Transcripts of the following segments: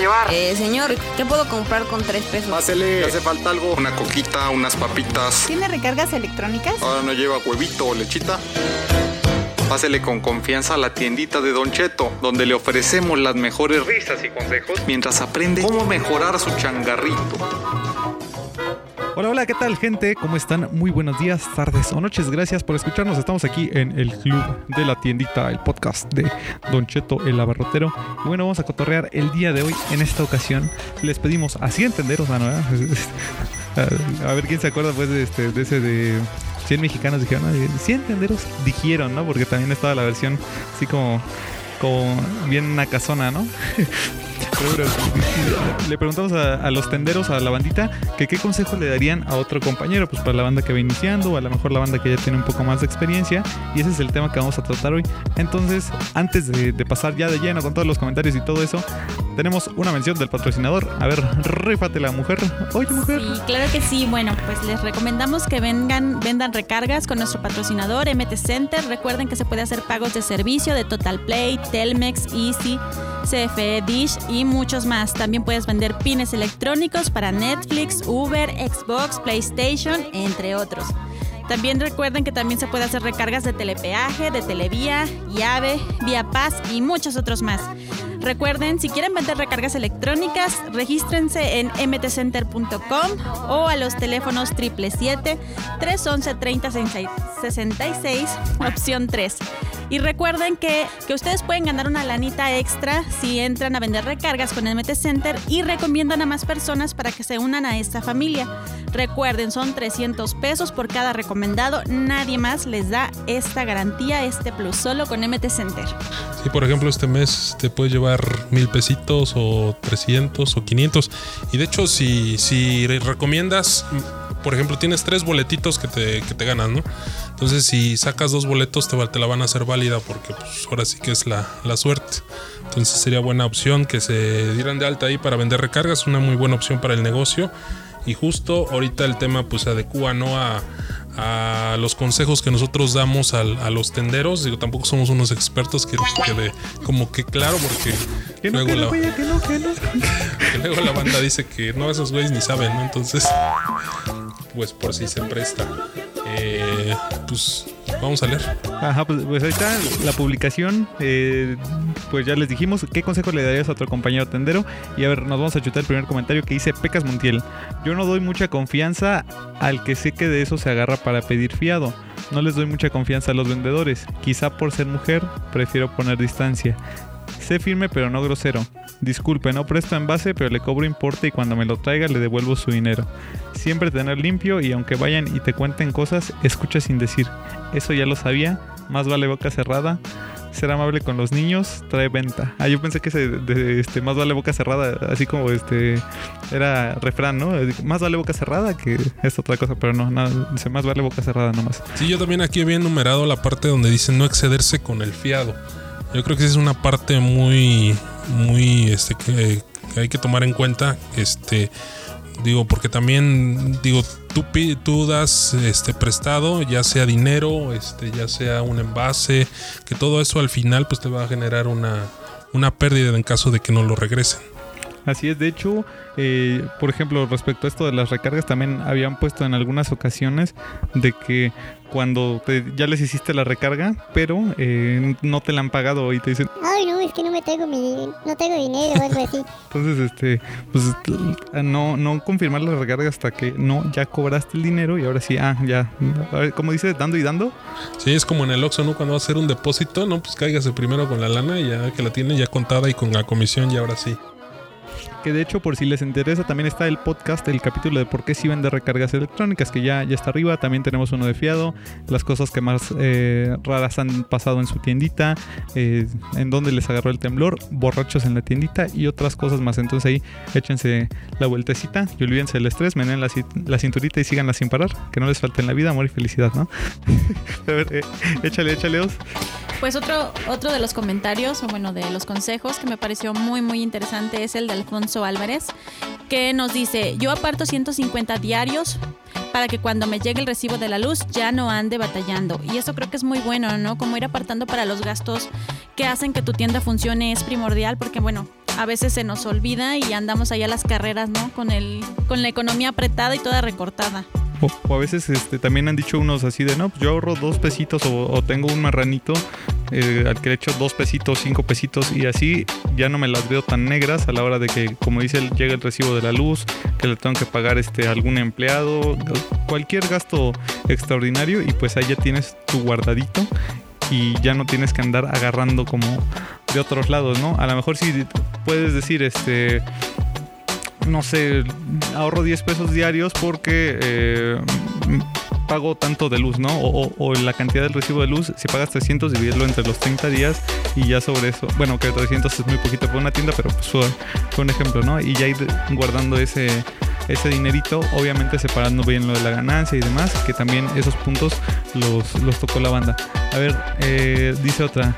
llevar? Eh, señor, ¿qué puedo comprar con tres pesos? Pásele, ¿le hace falta algo? Una coquita, unas papitas. ¿Tiene recargas electrónicas? Ahora no lleva huevito o lechita. Pásele con confianza a la tiendita de Don Cheto, donde le ofrecemos las mejores risas y consejos mientras aprende cómo mejorar su changarrito. Hola, hola, ¿qué tal gente? ¿Cómo están? Muy buenos días, tardes o noches. Gracias por escucharnos. Estamos aquí en el club de la tiendita, el podcast de Don Cheto, el abarrotero. Bueno, vamos a cotorrear el día de hoy. En esta ocasión les pedimos así entenderos, ¿no? a ver quién se acuerda pues de, este, ese de 100 mexicanos dijeron, ¿no? 100 tenderos dijeron, ¿no? Porque también estaba la versión así como, como bien una casona, ¿no? le preguntamos a, los tenderos, a la bandita, que qué consejo le darían a otro compañero, pues para la banda que va iniciando, o a lo mejor la banda que ya tiene un poco más de experiencia, y ese es el tema que vamos a tratar hoy. Entonces, antes de, pasar ya de lleno con todos los comentarios y todo eso, tenemos una mención del patrocinador. A ver, rífate la mujer. Oye, mujer. Sí, claro que sí. Bueno, pues les recomendamos que vengan, vendan recargas con nuestro patrocinador MT Center. Recuerden que se puede hacer pagos de servicio de Total Play, Telmex, Easy, CFE Dish y muchos más. También puedes vender pines electrónicos para Netflix, Uber, Xbox, PlayStation, entre otros. También recuerden que también se puede hacer recargas de telepeaje, de televía, llave, vía paz y muchos otros más. Recuerden, si quieren vender recargas electrónicas, regístrense en mtcenter.com o a los teléfonos 777-311-3066, opción 3. Y recuerden que, que, ustedes pueden ganar una lanita extra si entran a vender recargas con MT Center y recomiendan a más personas para que se unan a esta familia. Recuerden, son 300 pesos por cada recomendado. Nadie más les da esta garantía, este plus, solo con MT Center. Sí, por ejemplo, este mes te puedes llevar mil pesitos o 300 o 500. Y de hecho, si, si recomiendas, por ejemplo, tienes tres boletitos que te, que te ganas, ¿no? Entonces, si sacas dos boletos, te, te la van a hacer válida porque pues, ahora sí que es la, suerte. Entonces, sería buena opción que se dieran de alta ahí para vender recargas. Una muy buena opción para el negocio. Y justo ahorita el tema pues se adecua ¿no? a, los consejos que nosotros damos a, los tenderos. Digo, tampoco somos unos expertos que, que como que claro, porque luego, la, luego la banda dice que no, esos güeyes ni saben, ¿no? Entonces, pues por si se presta. Eh, pues vamos a leer. Ajá, pues, pues ahí está la publicación. Eh, pues ya les dijimos qué consejo le darías a otro compañero tendero. Y a ver, nos vamos a chutar el primer comentario que dice Pecas Montiel. Yo no doy mucha confianza al que sé que de eso se agarra para pedir fiado. No les doy mucha confianza a los vendedores. Quizá por ser mujer, prefiero poner distancia. Sé firme pero no grosero. Disculpe, no presto envase, pero le cobro importe y cuando me lo traiga le devuelvo su dinero. Siempre tener limpio y aunque vayan y te cuenten cosas, escucha sin decir. Eso ya lo sabía, más vale boca cerrada. Ser amable con los niños trae venta. Ah, yo pensé que se, de, este, más vale boca cerrada, así como este era refrán, ¿no? Más vale boca cerrada que es otra cosa, pero no, nada, dice más vale boca cerrada nomás. Sí, yo también aquí había enumerado la parte donde dice no excederse con el fiado. Yo creo que es una parte muy, muy, este, que, hay que tomar en cuenta, este, digo, porque también, digo, tú, tú das, este, prestado, ya sea dinero, este, ya sea un envase, que todo eso al final, pues te va a generar una, una pérdida en caso de que no lo regresen. Así es, de hecho, eh, por ejemplo, respecto a esto de las recargas, también habían puesto en algunas ocasiones de que cuando ya les hiciste la recarga, pero eh, no te la han pagado y te dicen, ay no, es que no me tengo mi, no tengo dinero o algo así. Entonces, este, pues no, no confirmar la recarga hasta que no, ya cobraste el dinero y ahora sí, ah, ya, como dices, dando y dando. Sí, es como en el Oxxo, ¿no? Cuando va a hacer un depósito, no, pues cáigase primero con la lana y ya que la tiene ya contada y con la comisión y ahora sí. Que de hecho, por si les interesa, también está el podcast, el capítulo de por qué si vende recargas electrónicas, que ya, ya está arriba. También tenemos uno de fiado, las cosas que más eh, raras han pasado en su tiendita, eh, en donde les agarró el temblor, borrachos en la tiendita y otras cosas más. Entonces ahí échense la vueltecita y olvídense del estrés, menen la, la cinturita y síganla sin parar. Que no les falte en la vida amor y felicidad, ¿no? A ver, eh, échale, échale, Pues otro, otro de los comentarios, o bueno, de los consejos que me pareció muy, muy interesante es el de Alfonso Álvarez, que nos dice, yo aparto 150 diarios para que cuando me llegue el recibo de la luz ya no ande batallando. Y eso creo que es muy bueno, ¿no? Como ir apartando para los gastos que hacen que tu tienda funcione es primordial porque, bueno, a veces se nos olvida y andamos allá a las carreras, ¿no? Con el con la economía apretada y toda recortada. O, a veces este, también han dicho unos así de, no, pues yo ahorro dos pesitos o tengo un marranito eh, al que le echo dos pesitos, cinco pesitos y así ya no me las veo tan negras a la hora de que, como dice, llega el recibo de la luz, que le tengo que pagar este algún empleado, cualquier gasto extraordinario y pues ahí ya tienes tu guardadito y ya no tienes que andar agarrando como de otros lados, ¿no? A lo mejor sí puedes decir, este, no sé, ahorro 10 pesos diarios porque eh, pago tanto de luz, ¿no? O, la cantidad del recibo de luz, si pagas 300, dividirlo entre los 30 días y ya sobre eso, bueno, que 300 es muy poquito para una tienda, pero pues fue, fue un ejemplo, ¿no? Y ya ir guardando ese, ese dinerito, obviamente separando bien lo de la ganancia y demás, que también esos puntos los, los tocó la banda. A ver, eh, dice otra.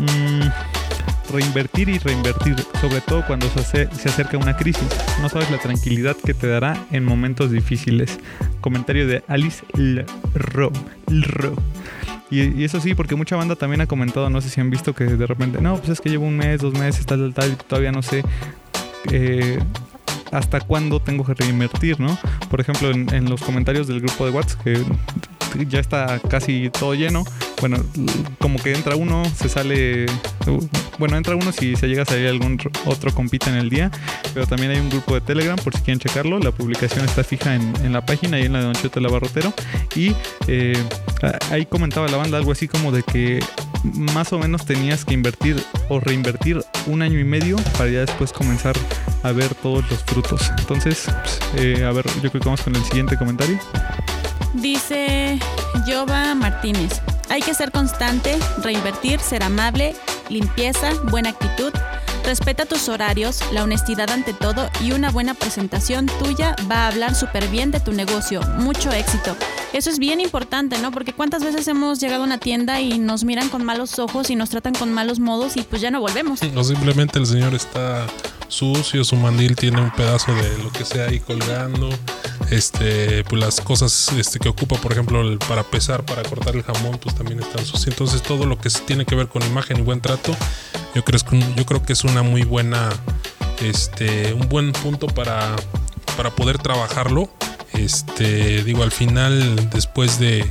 Mm, reinvertir y reinvertir, sobre todo cuando se, se acerca una crisis. No sabes la tranquilidad que te dará en momentos difíciles. Comentario de Alice Lro. Lro. Y, eso sí, porque mucha banda también ha comentado, no sé si han visto que de repente, no, pues es que llevo un mes, dos meses, tal, tal, tal, y todavía no sé eh, hasta cuándo tengo que reinvertir, ¿no? Por ejemplo, en, en los comentarios del grupo de WhatsApp, que ya está casi todo lleno, bueno, como que entra uno, se sale, bueno, entra uno si se llega a salir algún otro compita en el día, pero también hay un grupo de Telegram por si quieren checarlo, la publicación está fija en, en la página y en la de Don Cheto el Abarrotero, y eh, ahí comentaba la banda algo así como de que más o menos tenías que invertir o reinvertir un año y medio para ya después comenzar a ver todos los frutos. Entonces, pues, eh, a ver, yo creo que vamos con el siguiente comentario. Dice Jova Martínez. Hay que ser constante, reinvertir, ser amable, limpieza, buena actitud. Respeta tus horarios, la honestidad ante todo y una buena presentación tuya va a hablar súper bien de tu negocio. Mucho éxito. Eso es bien importante, ¿no? Porque cuántas veces hemos llegado a una tienda y nos miran con malos ojos y nos tratan con malos modos y pues ya no volvemos. O simplemente el señor está sucio, su mandil tiene un pedazo de lo que sea ahí colgando. Este, pues las cosas este, que ocupa, por ejemplo, el- para pesar, para cortar el jamón, pues también están sucias. Entonces todo lo que tiene que ver con imagen y buen trato, yo creo, yo creo que es una muy buena, este, un buen punto para, para poder trabajarlo. Este, digo, al final, después de,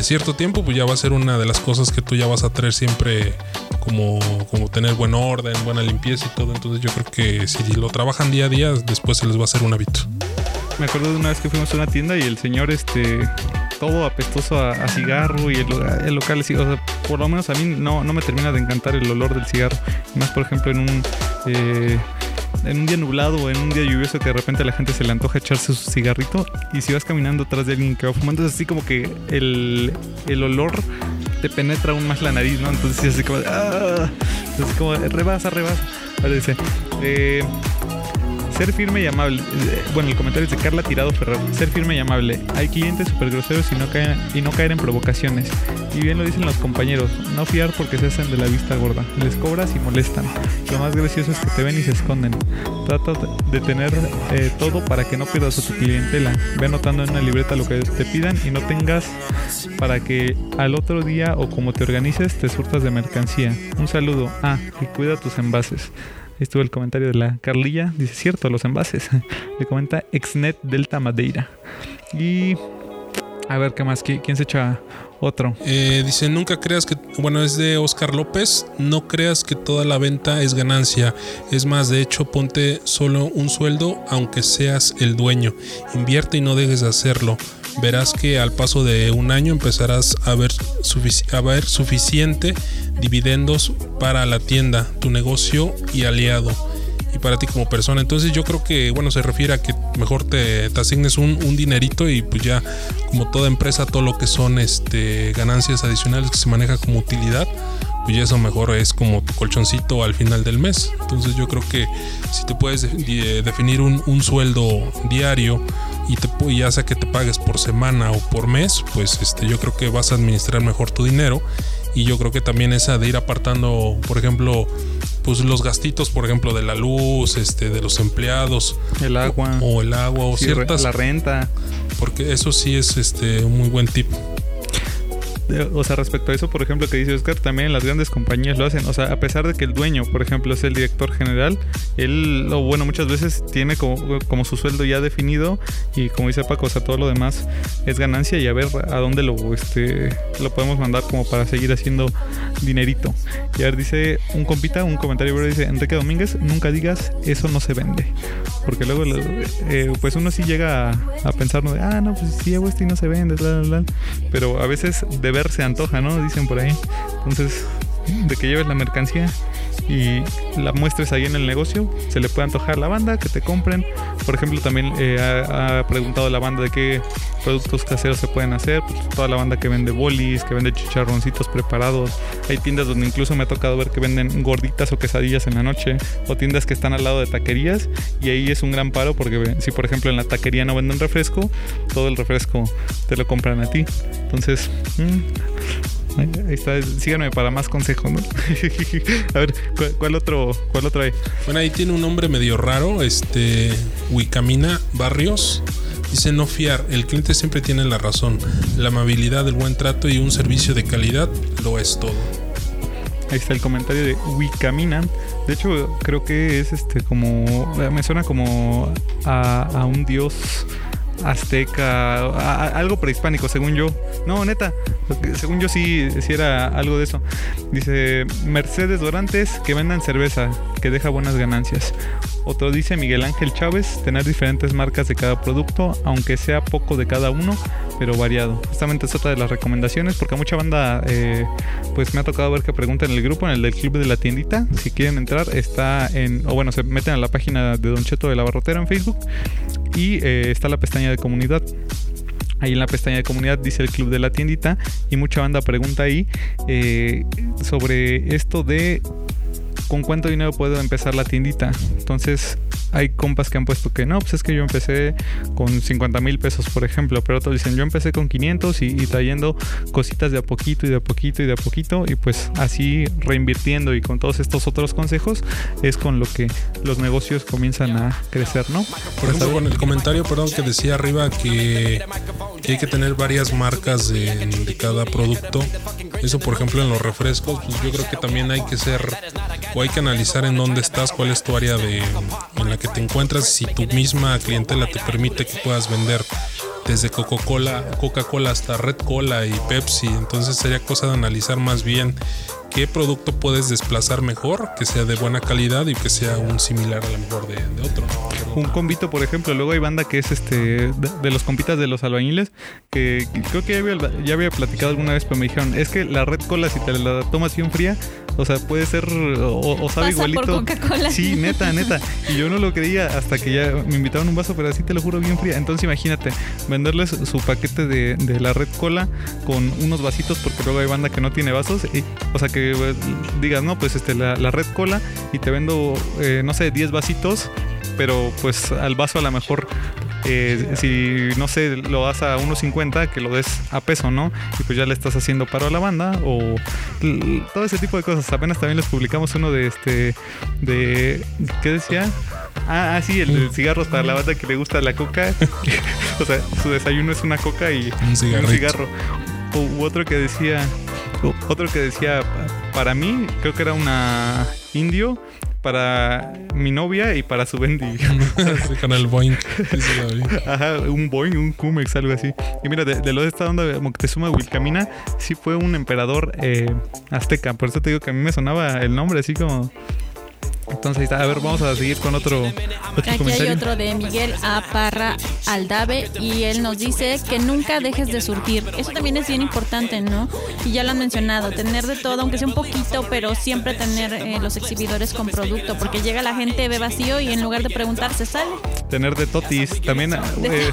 cierto tiempo, pues ya va a ser una de las cosas que tú ya vas a traer siempre como, tener buen orden, buena limpieza y todo. Entonces yo creo que si lo trabajan día a día, después se les va a hacer un hábito. Me acuerdo de una vez que fuimos a una tienda y el señor, este, todo apestoso a, cigarro y el, el local, o sea, por lo menos a mí no, me termina de encantar el olor del cigarro. Más, por ejemplo, en un, eh, en un día nublado o en un día lluvioso que de repente a la gente se le antoja echarse su cigarrito y si vas caminando atrás de alguien que va fumando, es así como que el, el olor te penetra aún más la nariz, ¿no? Entonces sí, así como, "Ah". Entonces como, rebasa, rebasa. Dice, eh, ser firme y amable. Eh, Bueno, el comentario es de Carla Tirado Ferrer. Ser firme y amable. Hay clientes súper groseros y no, caen, y no caer en provocaciones. Y bien lo dicen los compañeros. No fiar porque se hacen de la vista gorda. Les cobras y molestan. Lo más gracioso es que te ven y se esconden. Trata de tener eh, todo para que no pierdas a tu clientela. Ve anotando en una libreta lo que te pidan y no tengas para que al otro día o como te organices te surtas de mercancía. Un saludo. Ah, y cuida tus envases. Estuvo el comentario de la Carlilla. Dice, cierto, los envases. Le comenta Exnet Delta Madeira. Y... A ver, ¿qué más? ¿Qui- ¿Quién se echa otro? Eh, dice, nunca creas que, bueno, es de Oscar López, no creas que toda la venta es ganancia. Es más, de hecho, ponte solo un sueldo aunque seas el dueño. Invierte y no dejes de hacerlo. Verás que al paso de un año empezarás a ver, a ver suficiente dividendos para la tienda, tu negocio y aliado. Para ti como persona. Entonces yo creo que, bueno, se refiere a que mejor te, asignes un, un dinerito y pues ya, como toda empresa, todo lo que son este ganancias adicionales que se maneja como utilidad, pues ya eso mejor es como tu colchoncito al final del mes. Entonces yo creo que si te puedes de- de- definir un, un sueldo diario y te, ya sea que te pagues por semana o por mes, pues este, yo creo que vas a administrar mejor tu dinero. Y yo creo que también esa de ir apartando, por ejemplo, pues los gastitos, por ejemplo, de la luz, este, de los empleados, El agua. o el agua, o sí, ciertas, la renta. porque eso sí es este un muy buen tip. O sea, respecto a eso, por ejemplo, que dice Oscar, también las grandes compañías lo hacen. O sea, a pesar de que el dueño, por ejemplo, es el director general, él, o bueno, muchas veces tiene como, como su sueldo ya definido y como dice Paco, o sea, todo lo demás es ganancia y a ver a dónde lo, este, lo podemos mandar como para seguir haciendo dinerito. Y a ver, dice un compita, un comentario, bro, dice Enrique Domínguez, nunca digas eso no se vende. Porque luego, eh, pues uno sí llega a, a pensar, ah, no, pues si hago esto y no se vende, bla, bla, bla. Pero a veces de se antoja, ¿no? Dicen por ahí. Entonces, de que lleves la mercancía y la muestres ahí en el negocio, se le puede antojar a la banda, que te compren. Por ejemplo, también eh, ha, preguntado la banda de qué productos caseros se pueden hacer. Pues, toda la banda que vende bolis, que vende chicharroncitos preparados. Hay tiendas donde incluso me ha tocado ver que venden gorditas o quesadillas en la noche. O tiendas que están al lado de taquerías. Y ahí es un gran paro porque si por ejemplo en la taquería no venden refresco, todo el refresco te lo compran a ti. Entonces, mm, ahí está. Síganme para más consejos, ¿no? a ver, ¿cuál, cuál otro, ¿cuál otro hay? Bueno, ahí tiene un nombre medio raro, este Wicamina Barrios. Dice no fiar, el cliente siempre tiene la razón. La amabilidad, el buen trato y un servicio de calidad lo es todo. Ahí está el comentario de Wicamina. De hecho, creo que es este como. Me suena como a, a un dios azteca, algo prehispánico, según yo. No, neta, según yo sí, sí era algo de eso. Dice Mercedes Dorantes que vendan cerveza, que deja buenas ganancias. Otro dice Miguel Ángel Chávez, tener diferentes marcas de cada producto, aunque sea poco de cada uno, pero variado. Justamente es otra de las recomendaciones, porque a mucha banda, eh, pues me ha tocado ver que preguntan en el grupo, en el del club de la tiendita, si quieren entrar, está en, o bueno, se meten a la página de Don Cheto de la Barrotera en Facebook y eh, está la pestaña de comunidad. Ahí en la pestaña de comunidad dice el club de la tiendita y mucha banda pregunta ahí eh, sobre esto de con cuánto dinero puedo empezar la tiendita. Entonces hay compas que han puesto que no, pues es que yo empecé con 50 mil pesos, por ejemplo, pero otros dicen yo empecé con 500 y, trayendo cositas de a poquito y de a poquito y de a poquito y pues así reinvirtiendo y con todos estos otros consejos es con lo que los negocios comienzan a crecer, ¿no? Por ejemplo, con el comentario, perdón, que decía arriba que, que hay que tener varias marcas de, de cada producto. Eso, por ejemplo, en los refrescos, pues yo creo que también hay que ser hay que analizar en dónde estás, cuál es tu área de, en la que te encuentras, si tu misma clientela te permite que puedas vender desde Coca-Cola, Coca-Cola hasta Red Cola y Pepsi. Entonces sería cosa de analizar más bien qué producto puedes desplazar mejor, que sea de buena calidad y que sea un similar a lo mejor de, de otro. un convito, por ejemplo. Luego hay banda que es este de, de los compitas de los albañiles, que, creo que ya había, ya había platicado alguna vez, pero me dijeron, es que la red cola, si te la tomas bien fría, o sea, puede ser o, o sabe Pasa por igualito. Coca-Cola. Sí, neta, neta. Y yo no lo creía hasta que ya me invitaron un vaso, pero así te lo juro, bien fría. Entonces imagínate, venderles su paquete de, la red cola con unos vasitos, porque luego hay banda que no tiene vasos. Y, o sea, que eh, digas, no, pues este, la, la red cola y te vendo, eh, no sé, 10 vasitos pero pues al vaso a lo mejor eh, si no sé lo das a 1.50 que lo des a peso no y pues ya le estás haciendo paro a la banda o todo ese tipo de cosas apenas también les publicamos uno de este de qué decía Ah, ah, sí, el de cigarros para la banda que le gusta la coca. o sea, su desayuno es una coca y Un un cigarro. U, u otro que decía, otro que decía, pa- para mí, creo que era una indio, para mi novia y para su bendy. Con el Boeing. Ajá, un Boeing, un Cumex, algo así. Y mira, de, de lo de esta onda de Moctezuma Wilcamina, sí fue un emperador eh, azteca. Por eso te digo que a mí me sonaba el nombre así como... Entonces. A ver, vamos a seguir con otro, otro Aquí hay comentario. otro de Miguel A. Parra Aldave y él nos dice que nunca dejes de surtir. Eso también es bien importante, ¿no? Y ya lo han mencionado, tener de todo, aunque sea un poquito, pero siempre tener eh, los exhibidores con producto, porque llega la gente, ve vacío y en lugar de preguntar, se sale. tener de totis. También eh,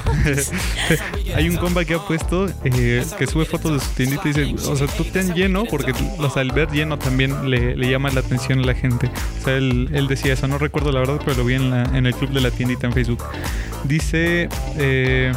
hay un compa que ha puesto eh, que sube fotos de su tiendita y dice, o sea, tú ten lleno porque al ver lleno también le, llama la atención a la gente. O sea, él, decía eso, no recuerdo la verdad, pero lo vi en, la, el club de la tiendita en Facebook. Dice... eh,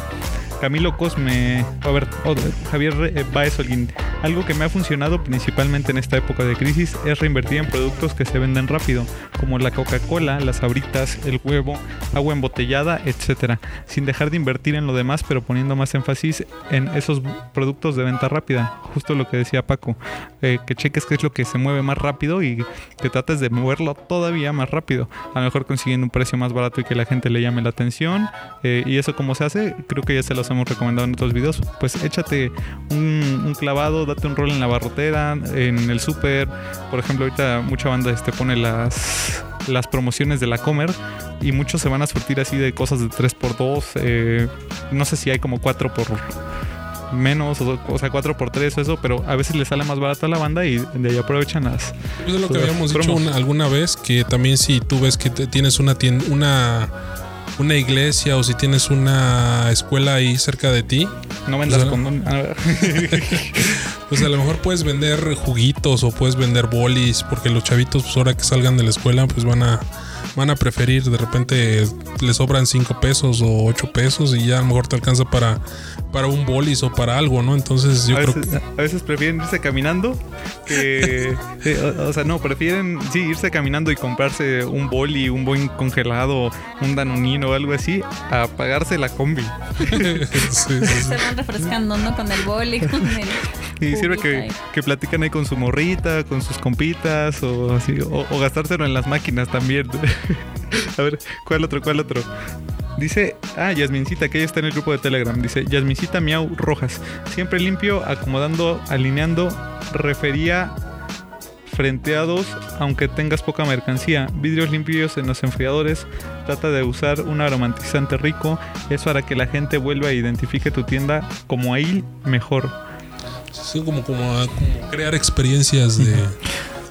Camilo Cosme, a ver, oh, Javier eh, Baez Holguín Algo que me ha funcionado principalmente en esta época de crisis es reinvertir en productos que se venden rápido, como la Coca-Cola, las abritas, el huevo, agua embotellada, etcétera, sin dejar de invertir en lo demás, pero poniendo más énfasis en esos productos de venta rápida. Justo lo que decía Paco, eh, que cheques qué es lo que se mueve más rápido y que trates de moverlo todavía más rápido. A lo mejor consiguiendo un precio más barato y que la gente le llame la atención. eh, y eso cómo se hace, creo que ya se los hemos recomendado en otros videos. Pues échate un clavado, date un rol en la barrotera, en el súper. Por ejemplo, ahorita mucha banda este, pone las, las promociones de la Comer y muchos se van a surtir así de cosas de 3x2. eh, no sé si hay como 4 por menos, o, o sea, 4 por 3 o eso, pero a veces le sale más barato a la banda y de ahí aprovechan las. Es lo que habíamos dicho una- alguna vez, que también si tú ves que te- tienes una una una iglesia o si tienes una escuela ahí cerca de ti, No vendas O sea, con. ah, pues a lo mejor puedes vender juguitos o puedes vender bolis, porque los chavitos, pues ahora que salgan de la escuela, pues van a van a preferir, de repente les sobran 5 pesos o 8 pesos y ya a lo mejor te alcanza para, para un bolis o para algo, ¿no? Entonces yo a, creo veces, que... a veces prefieren irse caminando que. eh, o, o sea, no, prefieren sí irse caminando y comprarse un boli, un buen congelado, un danonino o algo así, a pagarse la combi. sí, sí, sí. Se van refrescando, ¿no? Con el boli, con el. Y sirve que, que platican ahí con su morrita, con sus compitas o así, o, o gastárselo en las máquinas también. A ver, ¿cuál otro? ¿Cuál otro? Dice, ah, Yasmincita, que ella está en el grupo de Telegram. Dice, Yasmincita Miau Rojas. Siempre limpio, acomodando, alineando. Refería frenteados, aunque tengas poca mercancía. Vidrios limpios en los enfriadores. Trata de usar un aromatizante rico. Eso hará que la gente vuelva e identifique tu tienda como ahí mejor. Sí, como, como, como crear experiencias de,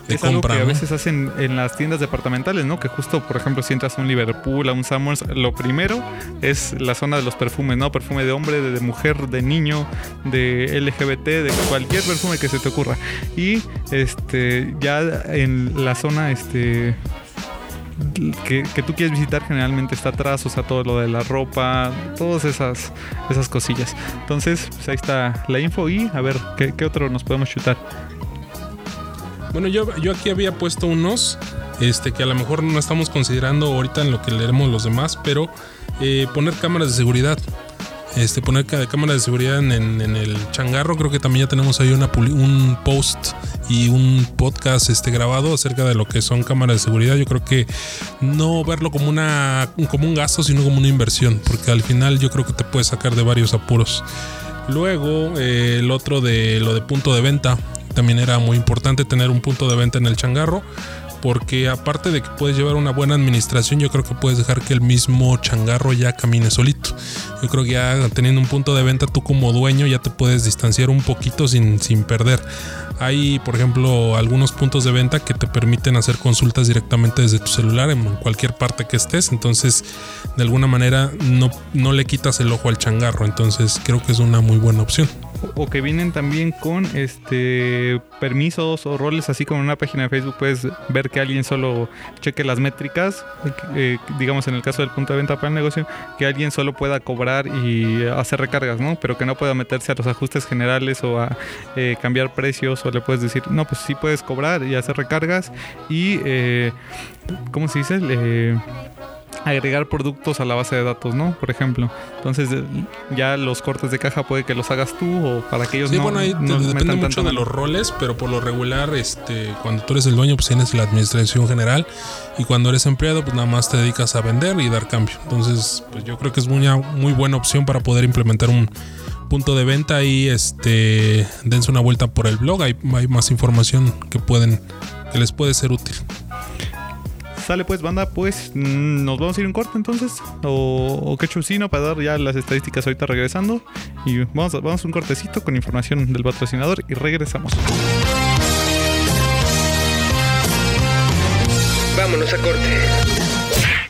de es algo que a veces hacen en las tiendas departamentales, ¿no? Que justo, por ejemplo, si entras a un Liverpool, a un Summers, lo primero es la zona de los perfumes, ¿no? Perfume de hombre, de, de mujer, de niño, de LGBT, de cualquier perfume que se te ocurra. Y este ya en la zona este que, que tú quieres visitar generalmente está atrás, o sea, todo lo de la ropa, todas esas, esas cosillas. Entonces, pues ahí está la info y a ver, ¿qué, qué otro nos podemos chutar? Bueno, yo, yo aquí había puesto unos este, que a lo mejor no estamos considerando ahorita en lo que leeremos los demás, pero eh, poner cámaras de seguridad. Este, poner cámaras de seguridad en, en- el changarro. Creo que también ya tenemos ahí una, un post y un podcast este, grabado acerca de lo que son cámaras de seguridad. Yo creo que no verlo como, una, como un gasto, sino como una inversión, porque al final yo creo que te puede sacar de varios apuros. Luego, eh, el otro de lo de punto de venta. También era muy importante tener un punto de venta en el changarro. Porque aparte de que puedes llevar una buena administración, yo creo que puedes dejar que el mismo changarro ya camine solito. Yo creo que ya teniendo un punto de venta, tú como dueño ya te puedes distanciar un poquito sin, sin perder. Hay, por ejemplo, algunos puntos de venta que te permiten hacer consultas directamente desde tu celular en cualquier parte que estés. Entonces, de alguna manera, no, no le quitas el ojo al changarro. Entonces, creo que es una muy buena opción. o que vienen también con este permisos o roles así como en una página de Facebook puedes ver que alguien solo cheque las métricas eh, digamos en el caso del punto de venta para el negocio que alguien solo pueda cobrar y hacer recargas no pero que no pueda meterse a los ajustes generales o a eh, cambiar precios le puedes decir no pues sí puedes cobrar y hacer recargas y eh, cómo se dice agregar productos a la base de datos, ¿no? Por ejemplo. Entonces eh, ya los cortes de caja puede que los hagas tú o para que ellos Sí, no, bueno, ahí no depende metan mucho tanto de los roles, pero por lo regular, este, cuando tú eres el dueño, pues tienes la administración general y cuando eres empleado, pues nada más te dedicas a vender y dar cambio. Entonces, pues yo creo que es una muy buena opción para poder implementar un punto de venta y este dense una vuelta por el blog, hay, hay más información que pueden que les puede ser útil. Sale pues, banda, pues mm, nos vamos a ir un corte entonces. O, o qué chusino para dar ya las estadísticas ahorita regresando. Y vamos a, vamos a un cortecito con información del patrocinador y regresamos. Vámonos a corte.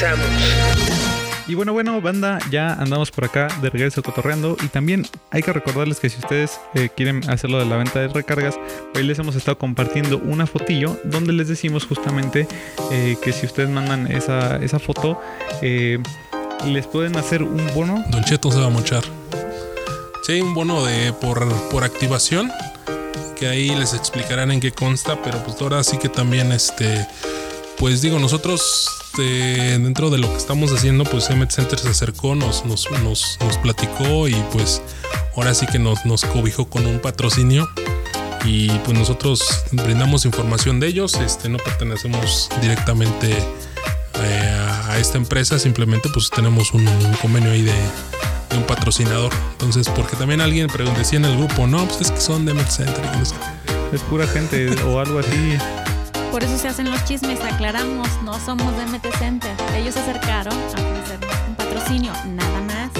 Regresamos. Y bueno, bueno, banda, ya andamos por acá de regreso cotorreando. Y también hay que recordarles que si ustedes eh, quieren hacerlo de la venta de recargas, hoy les hemos estado compartiendo una fotillo donde les decimos justamente eh, que si ustedes mandan esa, esa foto, eh, les pueden hacer un bono. Don Cheto se va a mochar. Sí, un bono de por, por activación. Que ahí les explicarán en qué consta. Pero pues ahora sí que también este. Pues digo, nosotros este, dentro de lo que estamos haciendo, pues Emmet Center se acercó, nos, nos, platicó y pues ahora sí que nos, nos cobijó con un patrocinio. Y pues nosotros brindamos información de ellos, este, no pertenecemos directamente eh, a, esta empresa, simplemente pues tenemos un, convenio ahí de, un patrocinador. Entonces, porque también alguien preguntó, decía en el grupo, no, pues es que son de Emmet Center. no sé. Es pura gente o algo así. Por eso se hacen los chismes, aclaramos, no somos de MT Center. Ellos se acercaron a ofrecernos un patrocinio, nada más.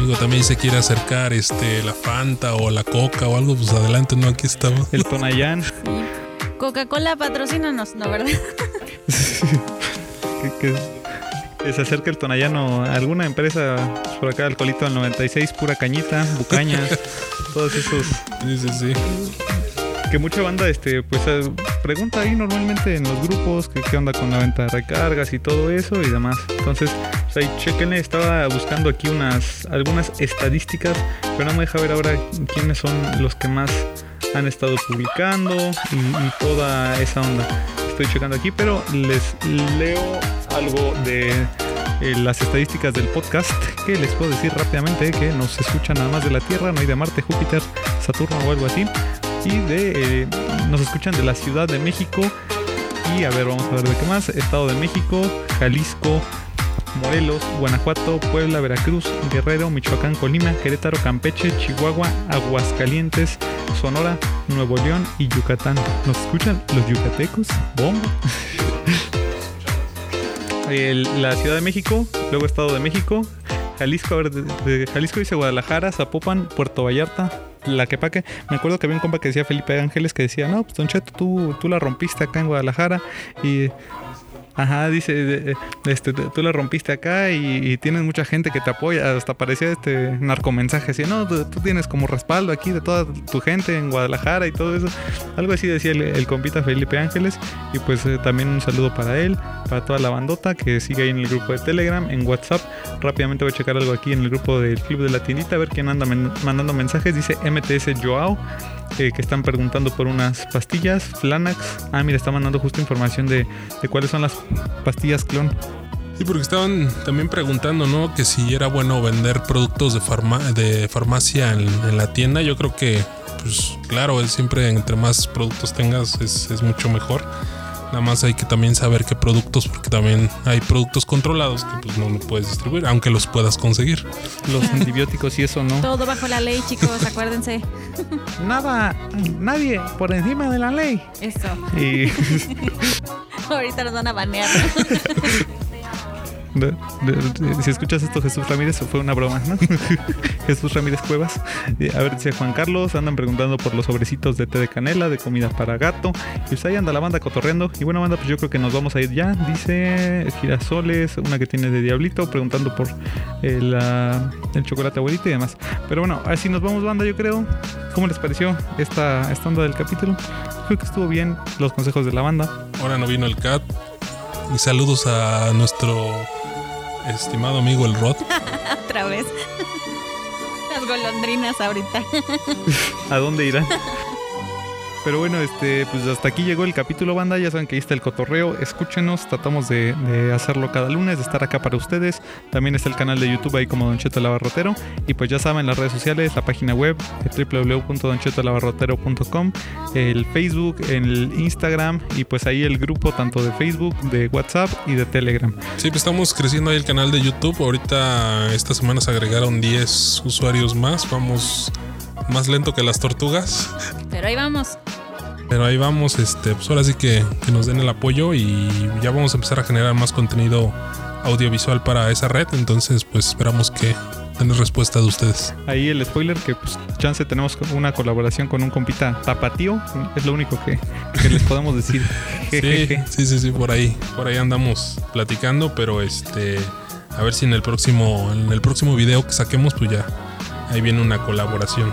Digo, también se quiere acercar este, la Fanta o la Coca o algo, pues adelante, no, aquí estamos. El Tonayán. Coca-Cola patrocínanos, ¿no verdad? que, que- se acerque el Tonayano a alguna empresa por acá, Alcoholito del 96, pura cañita, bucañas, todos esos. Sí, sí, sí. Que mucha banda este, pues eh, pregunta ahí normalmente en los grupos que qué onda con la venta de recargas y todo eso y demás. Entonces, pues ahí chequenle, estaba buscando aquí unas algunas estadísticas, pero no me deja ver ahora quiénes son los que más han estado publicando y, toda esa onda. Estoy checando aquí, pero les leo algo de eh, las estadísticas del podcast que les puedo decir rápidamente que nos escuchan nada más de la Tierra, no hay de Marte, Júpiter, Saturno o algo así. De eh, nos escuchan de la Ciudad de México y a ver, vamos a ver de qué más. Estado de México, Jalisco, Morelos, Guanajuato, Puebla, Veracruz, Guerrero, Michoacán, Colima, Querétaro, Campeche, Chihuahua, Aguascalientes, Sonora, Nuevo León y Yucatán. ¿Nos escuchan los yucatecos? ¿Bomba? La Ciudad de México, luego Estado de México, Jalisco, a ver, de Jalisco dice Guadalajara, Zapopan, Puerto Vallarta, Tlaquepaque. Me acuerdo que había un compa que decía Felipe Ángeles que decía, no, pues Don Cheto, tú, tú la rompiste acá en Guadalajara y... Ajá, dice, de- este, tú la rompiste acá y, tienes mucha gente que te apoya. Hasta parecía este narcomensaje así, no, tú, tienes como respaldo aquí de toda tu gente en Guadalajara y todo eso. Algo así decía el, el compita Felipe Ángeles. Y pues eh, también un saludo para él, para toda la bandota que sigue ahí en el grupo de Telegram, en WhatsApp. Rápidamente voy a checar algo aquí en el grupo del Club de la Tiendita, a ver quién anda mandando mensajes. Dice MTS Joao, eh, que están preguntando por unas pastillas, Flanax. Ah, mira, está mandando justo información de, de cuáles son las pastillas clon. Sí, porque estaban también preguntando, ¿no? Que si era bueno vender productos de, farma- de farmacia en, en la tienda. Yo creo que, pues claro, es siempre entre más productos tengas es, es mucho mejor. Nada más hay que también saber qué productos, porque también hay productos controlados que pues no lo puedes distribuir, aunque los puedas conseguir. Los antibióticos y eso, ¿no? Todo bajo la ley, chicos, acuérdense. Nada, nadie por encima de la ley. Eso. Y Ahorita nos van a banear. si escuchas esto, Jesús Ramírez, fue una broma, ¿no? Jesús Ramírez Cuevas. Eh, A ver, dice Juan Carlos, andan preguntando por los sobrecitos de té de canela, de comida para gato. Y pues ahí anda la banda cotorreando. Y bueno, banda, pues yo creo que nos vamos a ir ya. Dice Girasoles, una que tiene de Diablito, preguntando por el, ah, el chocolate abuelito y demás. Pero bueno, así nos vamos, banda, yo creo. ¿Cómo les pareció esta, esta onda del capítulo? Creo que estuvo bien los consejos de la banda. Ahora no vino el cat. Y saludos a nuestro estimado amigo el Rod. Otra vez. Las golondrinas ahorita. ¿A dónde irán? Pero bueno, este, pues hasta aquí llegó el capítulo banda. Ya saben que ahí está el cotorreo. Escúchenos, tratamos de, de hacerlo cada lunes, de estar acá para ustedes. También está el canal de YouTube ahí como Don Cheto el Abarrotero. Y pues ya saben, las redes sociales, la página web eh, www.donchetolabarrotero.com, el Facebook, el Instagram y pues ahí el grupo tanto de Facebook, de WhatsApp y de Telegram. Sí, pues estamos creciendo ahí el canal de YouTube. Ahorita esta semana se agregaron 10 usuarios más. Vamos más lento que las tortugas. Pero ahí vamos. Pero ahí vamos, este, pues ahora sí que, que nos den el apoyo y ya vamos a empezar a generar más contenido audiovisual para esa red. Entonces, pues esperamos que tener respuesta de ustedes. Ahí el spoiler que pues chance tenemos una colaboración con un compita tapatío. Es lo único que, que les podemos decir. Sí, sí, sí, sí, por ahí, por ahí andamos platicando, pero este, a ver si en el próximo, en el próximo video que saquemos, pues ya ahí viene una colaboración.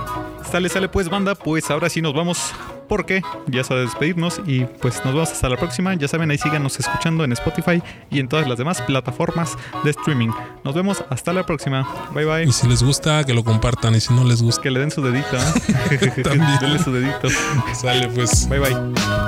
Sale, sale pues banda, pues ahora sí nos vamos porque ya es hora de despedirnos y pues nos vemos hasta la próxima. Ya saben, ahí síganos escuchando en Spotify y en todas las demás plataformas de streaming. Nos vemos hasta la próxima. Bye bye. Y si les gusta, que lo compartan, y si no les gusta, Que le den su dedito. ¿eh? También. Denle su dedito. sale pues. Bye bye.